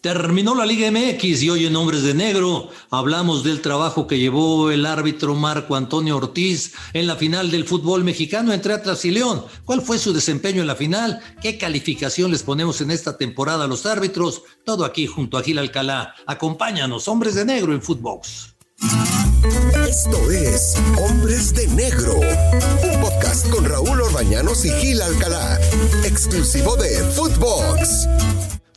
Terminó la Liga MX y hoy en Hombres de Negro hablamos del trabajo que llevó el árbitro Marco Antonio Ortiz en la final del fútbol mexicano entre Atlas y León. ¿Cuál fue su desempeño en la final? ¿Qué calificación les ponemos en esta temporada a los árbitros? Todo aquí junto a Gil Alcalá. Acompáñanos, Hombres de Negro en Footbox. Esto es Hombres de Negro, un podcast con Raúl Orbañanos y Gil Alcalá, exclusivo de Footbox.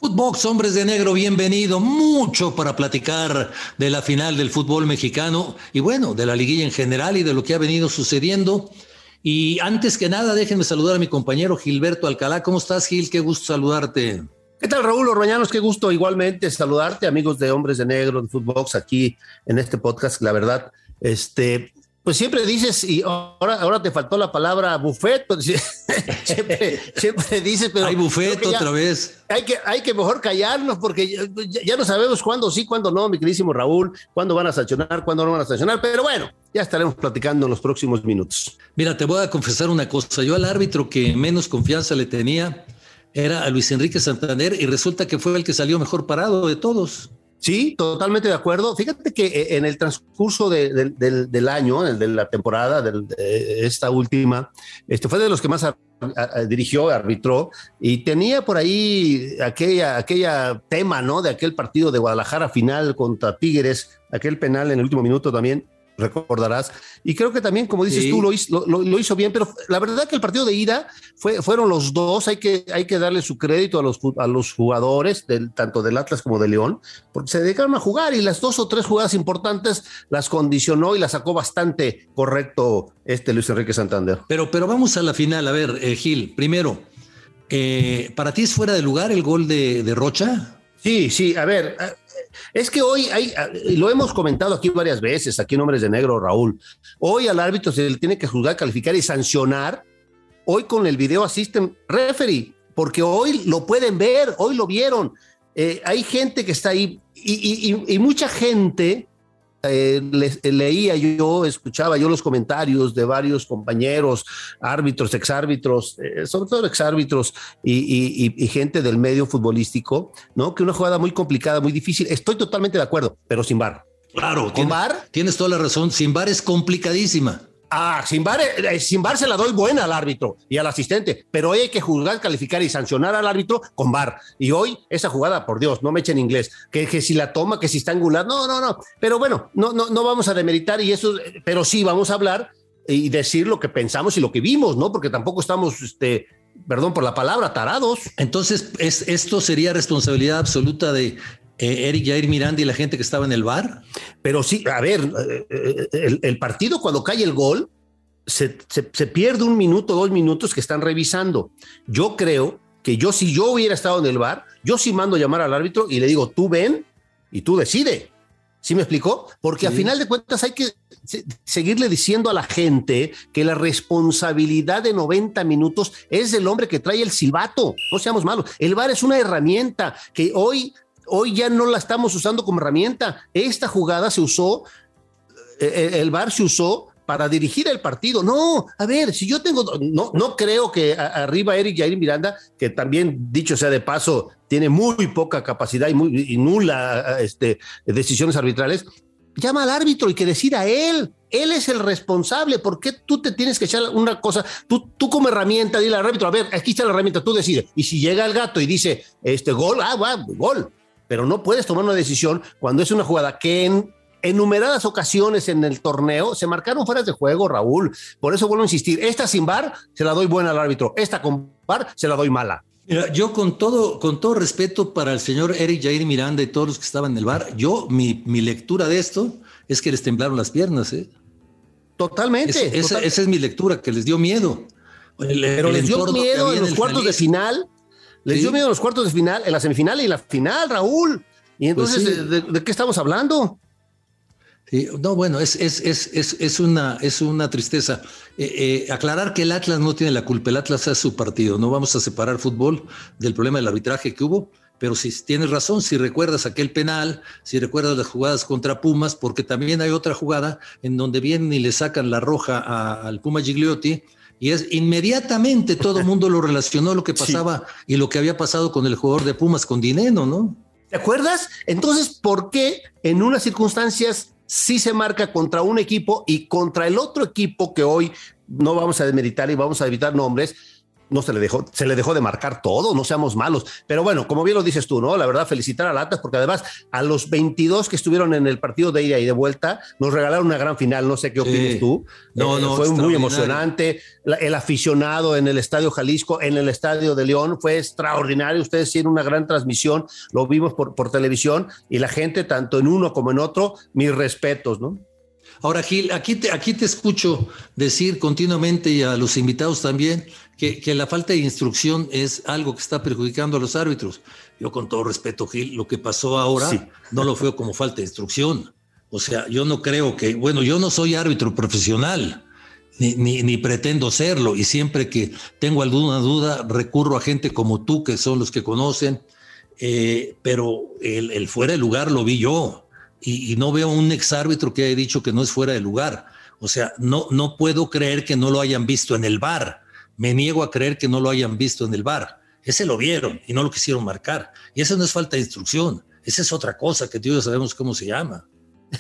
Footbox, hombres de negro, bienvenido. Mucho para platicar de la final del fútbol mexicano y bueno, de la liguilla en general y de lo que ha venido sucediendo. Y antes que nada, déjenme saludar a mi compañero Gilberto Alcalá. ¿Cómo estás, Gil? Qué gusto saludarte. ¿Qué tal, Raúl Orbañanos? Qué gusto igualmente saludarte, amigos de Hombres de Negro en Footbox, aquí en este podcast. La verdad, este, pues siempre dices, y ahora, ahora te faltó la palabra buffet, pues, siempre, siempre, dices, pero... Hay buffet otra vez. Hay que, hay que mejor callarnos porque ya, no sabemos cuándo sí, cuándo no, mi queridísimo Raúl, cuándo van a sancionar, cuándo no van a sancionar, pero bueno, ya estaremos platicando en los próximos minutos. Mira, te voy a confesar una cosa, yo al árbitro que menos confianza le tenía era a Luis Enrique Santander y resulta que fue el que salió mejor parado de todos. Sí, totalmente de acuerdo. Fíjate que eh, en el transcurso del, año, de la temporada, de esta última, este fue de los que más dirigió, arbitró, y tenía por ahí aquella, aquella tema, ¿no? De aquel partido de Guadalajara final contra Tigres, aquel penal en el último minuto también recordarás. Y creo que también, como dices tú, lo hizo, lo, hizo, bien, pero la verdad que el partido de ida fue, fueron los dos, hay que, hay que darle su crédito a los, a los jugadores, del, tanto del Atlas como de León, porque se dedicaron a jugar y las dos o tres jugadas importantes las condicionó y las sacó bastante correcto este Luis Enrique Santander. Pero, pero vamos a la final, a ver, eh, Gil, primero, eh, ¿para ti es fuera de lugar el gol de, de Rocha? Sí, sí, a ver, es que hoy hay, lo hemos comentado aquí varias veces, aquí en Hombres de Negro, Raúl. Hoy al árbitro se le tiene que juzgar, calificar y sancionar. Hoy con el video assistant referee, porque hoy lo pueden ver, hoy lo vieron. Eh, hay gente que está ahí y mucha gente eh, leía yo, escuchaba yo los comentarios de varios compañeros, árbitros, exárbitros, eh, sobre todo exárbitros y, y, gente del medio futbolístico, ¿no? Que una jugada muy complicada, muy difícil. Estoy totalmente de acuerdo, pero sin bar. Claro, con bar. Tienes toda la razón. Sin bar es complicadísima. Ah, sin bar, eh, sin bar se la doy buena al árbitro y al asistente, pero hoy hay que juzgar, calificar y sancionar al árbitro con bar. Y hoy esa jugada, por Dios, no me echen inglés, que, si la toma, que si está angular, no, no, no. Pero bueno, no, no, no vamos a demeritar y eso, pero sí vamos a hablar y decir lo que pensamos y lo que vimos, ¿no? Porque tampoco estamos, este, perdón por la palabra, tarados. Entonces, es, esto sería responsabilidad absoluta de eh, Eric Jair Miranda y la gente que estaba en el bar. Pero sí, a ver, eh, eh, el, partido cuando cae el gol, se, pierde un minuto, dos minutos que están revisando. Yo creo que yo, si yo hubiera estado en el bar, yo sí mando llamar al árbitro y le digo, tú ven y tú decide. ¿Sí me explicó? Porque a final de cuentas hay que seguirle diciendo a la gente que la responsabilidad de 90 minutos es del hombre que trae el silbato. No seamos malos. El bar es una herramienta que hoy hoy ya no la estamos usando como herramienta. Esta jugada se usó, eh, eh, el VAR se usó para dirigir el partido. No, a ver, si yo tengo, no, no creo que arriba Eric Jair Miranda, que también, dicho sea de paso, tiene muy poca capacidad y, muy, nula este, decisiones arbitrales, llama al árbitro y que decida él. Él es el responsable. ¿Por qué tú te tienes que echar una cosa? Tú, tú como herramienta, dile al árbitro, a ver, aquí está la herramienta, tú decides. Y si llega el gato y dice, este gol, ah, va, gol pero no puedes tomar una decisión cuando es una jugada que en enumeradas ocasiones en el torneo se marcaron fueras de juego, Raúl. Por eso vuelvo a insistir, esta sin bar se la doy buena al árbitro, esta con bar se la doy mala. Mira, yo con todo, con todo respeto para el señor Eric Jair Miranda y todos los que estaban en el bar, yo, mi, lectura de esto es que les temblaron las piernas, ¿eh? Totalmente, esa, es mi lectura, que les dio miedo. Pero les dio miedo en los cuartos de final les dio miedo los cuartos de final, en la semifinal y la final, Raúl. Y pues entonces, ¿de, qué estamos hablando? Sí, no, bueno, es, es, es, es, una, es una tristeza. Eh, eh, aclarar que el Atlas no tiene la culpa, el Atlas es su partido. No vamos a separar fútbol del problema del arbitraje que hubo, pero si tienes razón, si recuerdas aquel penal, si recuerdas las jugadas contra Pumas, porque también hay otra jugada en donde vienen y le sacan la roja al Puma Gigliotti y es inmediatamente todo el mundo lo relacionó lo que pasaba y lo que había pasado con el jugador de Pumas, con Dineno, ¿no? ¿Te acuerdas? Entonces, ¿por qué en unas circunstancias sí se marca contra un equipo y contra el otro equipo que hoy no vamos a demeritar y vamos a evitar nombres, no se le dejó, se le dejó de marcar todo, no seamos malos. Pero bueno, como bien lo dices tú, ¿no? La verdad, felicitar a Latas, porque además a los 22 que estuvieron en el partido de ida y de vuelta, nos regalaron una gran final, no sé qué opinas tú. No, eh, no, fue muy emocionante. el aficionado en el Estadio Jalisco, en el Estadio de León, fue extraordinario. Ustedes hicieron una gran transmisión, lo vimos por, por televisión y la gente, tanto en uno como en otro, mis respetos, ¿no? Ahora, Gil, aquí te, aquí te escucho decir continuamente y a los invitados también que, la falta de instrucción es algo que está perjudicando a los árbitros. Yo con todo respeto, Gil, lo que pasó ahora no lo veo como falta de instrucción. O sea, yo no creo que, bueno, yo no soy árbitro profesional, ni, ni, pretendo serlo, y siempre que tengo alguna duda recurro a gente como tú, que son los que conocen, eh, pero el, el fuera de lugar lo vi yo y, no veo un exárbitro que haya dicho que no es fuera de lugar. O sea, no, no puedo creer que no lo hayan visto en el bar. Me niego a creer que no lo hayan visto en el bar. Ese lo vieron y no lo quisieron marcar. Y eso no es falta de instrucción. Esa es otra cosa que ya sabemos cómo se llama.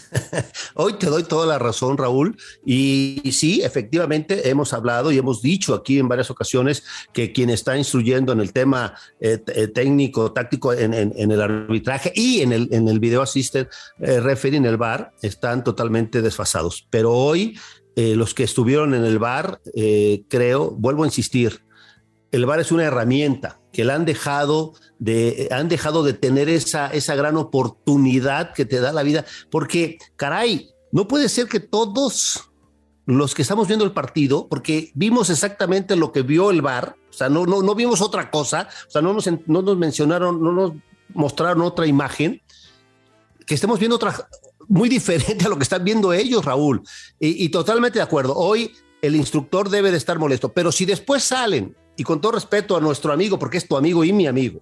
Hoy te doy toda la razón, Raúl. Y, sí, efectivamente, hemos hablado y hemos dicho aquí en varias ocasiones que quien está instruyendo en el tema eh, eh, técnico, táctico, en, el arbitraje y en el, en el video assisted eh, referee en el bar están totalmente desfasados. Pero hoy, los que estuvieron en el bar, creo, vuelvo a insistir, el bar es una herramienta que la han dejado de, han dejado de tener esa, esa gran oportunidad que te da la vida, porque, caray, no puede ser que todos los que estamos viendo el partido, porque vimos exactamente lo que vio el bar, o sea, no, no, no vimos otra cosa, o sea, no nos, no nos mencionaron, no nos mostraron otra imagen, que estemos viendo otra muy diferente a lo que están viendo ellos, Raúl. Y, y totalmente de acuerdo. Hoy el instructor debe de estar molesto, pero si después salen y con todo respeto a nuestro amigo, porque es tu amigo y mi amigo,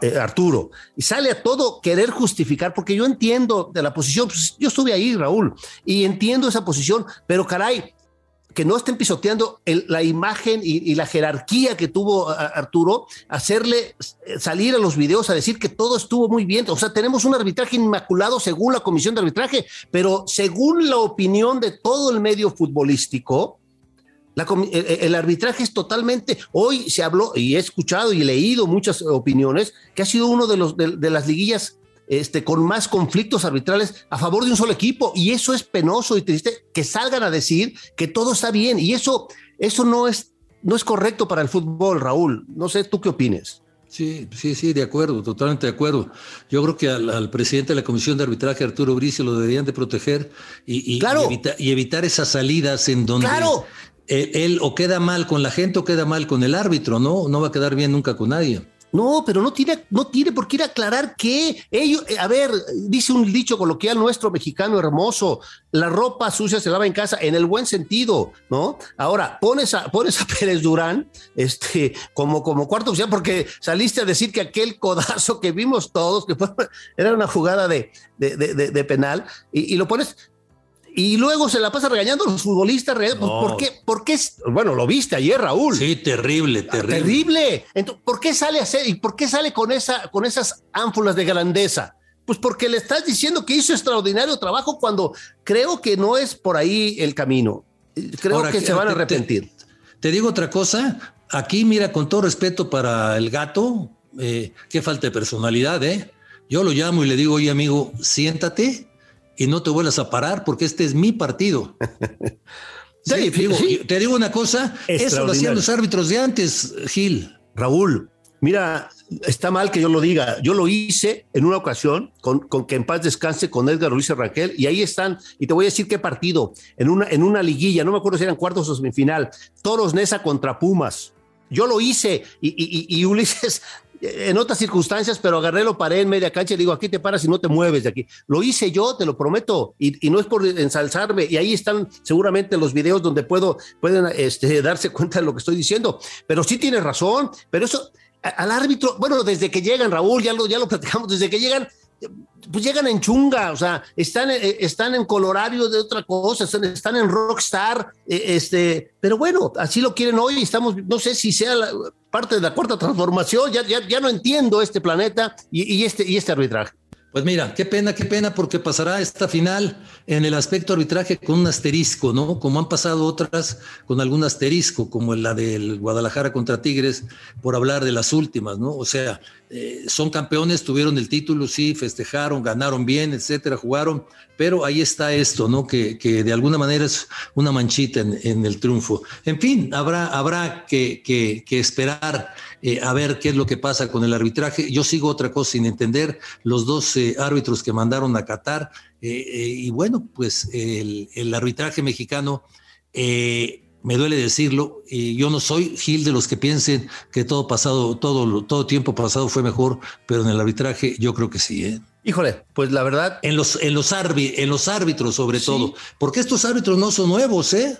eh, Arturo, y sale a todo querer justificar, porque yo entiendo de la posición, pues, yo estuve ahí, Raúl, y entiendo esa posición, pero caray, que no estén pisoteando la imagen y, la jerarquía que tuvo Arturo, hacerle eh, salir a los videos a decir que todo estuvo muy bien. O sea, tenemos un arbitraje inmaculado según la comisión de arbitraje, pero según la opinión de todo el medio futbolístico, el, arbitraje es totalmente, hoy se habló y he escuchado y leído muchas opiniones que ha sido uno de, los, de, las liguillas este, con más conflictos arbitrales a favor de un solo equipo y eso es penoso y triste que salgan a decir que todo está bien y eso, eso no, es, no es correcto para el fútbol, Raúl. No sé, ¿tú qué opines? Sí, sí, sí, de acuerdo, totalmente de acuerdo. Yo creo que al, presidente de la Comisión de Arbitraje, Arturo Bricio, lo deberían de proteger y, y, evitar esas salidas en donde claro él, o queda mal con la gente o queda mal con el árbitro, ¿no? No va a quedar bien nunca con nadie. No, pero no tiene, no tiene por qué ir a aclarar que ellos, eh, a ver, dice un dicho coloquial nuestro mexicano hermoso, la ropa sucia se lava en casa, en el buen sentido, ¿no? Ahora, pones a, pones a Pérez Durán, este, como, como cuarto oficial, porque saliste a decir que aquel codazo que vimos todos, que era una jugada de, de, penal, y, y, lo pones, y luego se la pasa regañando a los futbolistas. Pues, ¿por, qué, ¿Por qué? Bueno, lo viste ayer, Raúl. Sí, terrible, ah, terrible. Terrible. Entonces, ¿por qué sale a hacer y por qué sale con, esa, con esas ánfulas de grandeza? Pues porque le estás diciendo que hizo extraordinario trabajo cuando creo que no es por ahí el camino. Creo que se van a arrepentir. Te, digo otra cosa. Aquí, mira, con todo respeto para el gato, eh, qué falta de personalidad, ¿eh? Yo lo llamo y le digo, oye, amigo, siéntate y no te vuelvas a parar porque este es mi partido. sí, te digo una cosa, eso lo hacían los árbitros de antes, Gil. Raúl, mira, está mal que yo lo diga. Yo lo hice en una ocasión con, con que en paz descanse con Edgar Luis Raquel y ahí están. Y te voy a decir qué partido. En una, en una liguilla, no me acuerdo si eran cuartos o semifinal. Toros Nesa contra Pumas. Yo lo hice y, y, y, Ulises en otras circunstancias, pero agarré, lo paré en media cancha y digo, aquí te paras y no te mueves de aquí. Lo hice yo, te lo prometo, y, no es por ensalzarme, y ahí están seguramente los videos donde puedo, pueden este, darse cuenta de lo que estoy diciendo, pero sí tienes razón, pero eso al árbitro, bueno, desde que llegan, Raúl, ya lo, ya lo platicamos, desde que llegan, pues llegan en chunga, o sea, están, eh, están en colorario de otra cosa, están, en rockstar, eh, este, pero bueno, así lo quieren hoy, estamos, no sé si sea parte de la cuarta transformación, ya, ya, ya no entiendo este planeta y, este, y este arbitraje. Pues mira, qué pena, qué pena, porque pasará esta final en el aspecto arbitraje con un asterisco, ¿no? Como han pasado otras con algún asterisco, como la del Guadalajara contra Tigres, por hablar de las últimas, ¿no? O sea, eh, son campeones, tuvieron el título, sí, festejaron, ganaron bien, etcétera, jugaron, pero ahí está esto, ¿no? Que, que de alguna manera es una manchita en, el triunfo. En fin, habrá, habrá que, que esperar eh, a ver qué es lo que pasa con el arbitraje. Yo sigo otra cosa sin entender, los dos eh, árbitros que mandaron a Qatar, eh, y bueno, pues el, arbitraje mexicano, me duele decirlo, yo no soy Gil de los que piensen que todo pasado, todo, todo tiempo pasado fue mejor, pero en el arbitraje yo creo que sí. Híjole, pues la verdad. En los, en los, en los árbitros, sobre todo. Porque estos árbitros no son nuevos, ¿eh?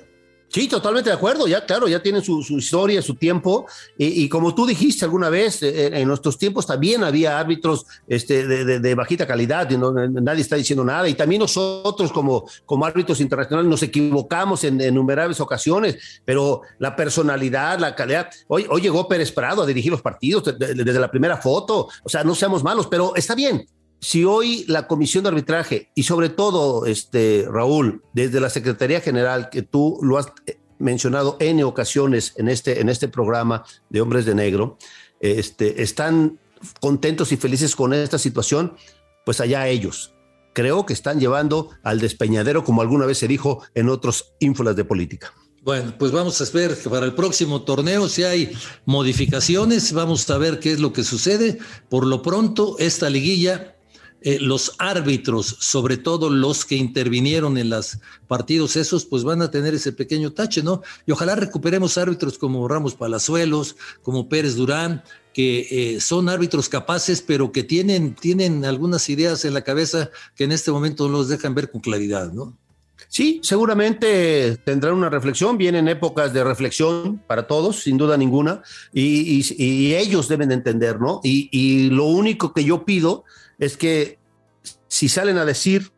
Sí, totalmente de acuerdo, ya claro, ya tienen su, historia, su tiempo, y, como tú dijiste alguna vez, eh, en nuestros tiempos también había árbitros este, de, bajita calidad, y no, nadie está diciendo nada, y también nosotros como, como árbitros internacionales nos equivocamos en, innumerables ocasiones, pero la personalidad, la calidad, hoy, hoy llegó Pérez Prado a dirigir los partidos desde la primera foto, o sea, no seamos malos, pero está bien, si hoy la comisión de arbitraje y sobre todo, este, Raúl, desde la Secretaría General, que tú lo has eh, mencionado en ocasiones en este, en este programa de Hombres de Negro, este, están contentos y felices con esta situación, pues allá ellos. Creo que están llevando al despeñadero, como alguna vez se dijo en otros ínfolas de política. Bueno, pues vamos a ver que para el próximo torneo si hay modificaciones, vamos a ver qué es lo que sucede. Por lo pronto, esta liguilla eh, los árbitros, sobre todo los que intervinieron en los partidos esos, pues van a tener ese pequeño tache, ¿no? Y ojalá recuperemos árbitros como Ramos Palazuelos, como Pérez Durán, que eh, son árbitros capaces, pero que tienen, tienen algunas ideas en la cabeza que en este momento no los dejan ver con claridad, ¿no? Sí, seguramente tendrán una reflexión, vienen épocas de reflexión para todos, sin duda ninguna, y, ellos deben entender, ¿no? y, lo único que yo pido es que si salen a decir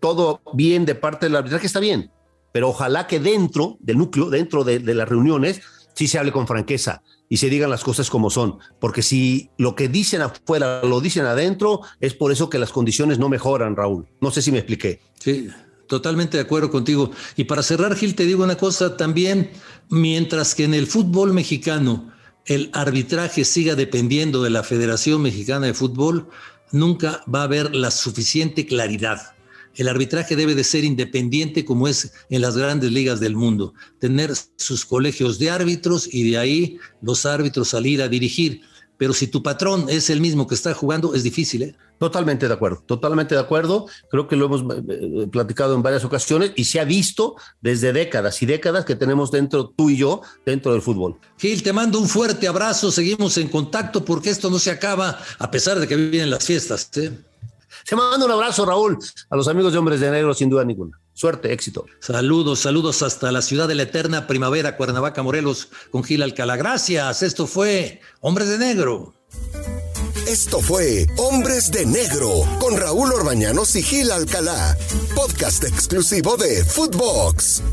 todo bien de parte del arbitraje, está bien, pero ojalá que dentro del núcleo, dentro de, las reuniones, sí se hable con franqueza y se digan las cosas como son, porque si lo que dicen afuera lo dicen adentro, es por eso que las condiciones no mejoran, Raúl. No sé si me expliqué. Sí, totalmente de acuerdo contigo. Y para cerrar, Gil, te digo una cosa también, mientras que en el fútbol mexicano el arbitraje siga dependiendo de la Federación Mexicana de Fútbol, nunca va a haber la suficiente claridad. El arbitraje debe de ser independiente como es en las grandes ligas del mundo, tener sus colegios de árbitros y de ahí los árbitros salir a dirigir. Pero si tu patrón es el mismo que está jugando, es difícil. ¿eh? Totalmente de acuerdo, totalmente de acuerdo. Creo que lo hemos eh, eh, platicado en varias ocasiones y se ha visto desde décadas y décadas que tenemos dentro, tú y yo, dentro del fútbol. Gil, te mando un fuerte abrazo, seguimos en contacto porque esto no se acaba a pesar de que vienen las fiestas. ¿eh? Se manda un abrazo, Raúl, a los amigos de Hombres de Negro, sin duda ninguna. Suerte, éxito. Saludos, saludos hasta la ciudad de la eterna primavera, Cuernavaca, Morelos, con Gil Alcalá. Gracias, esto fue Hombres de Negro. Esto fue Hombres de Negro con Raúl Orbañanos y Gil Alcalá, podcast exclusivo de Footbox.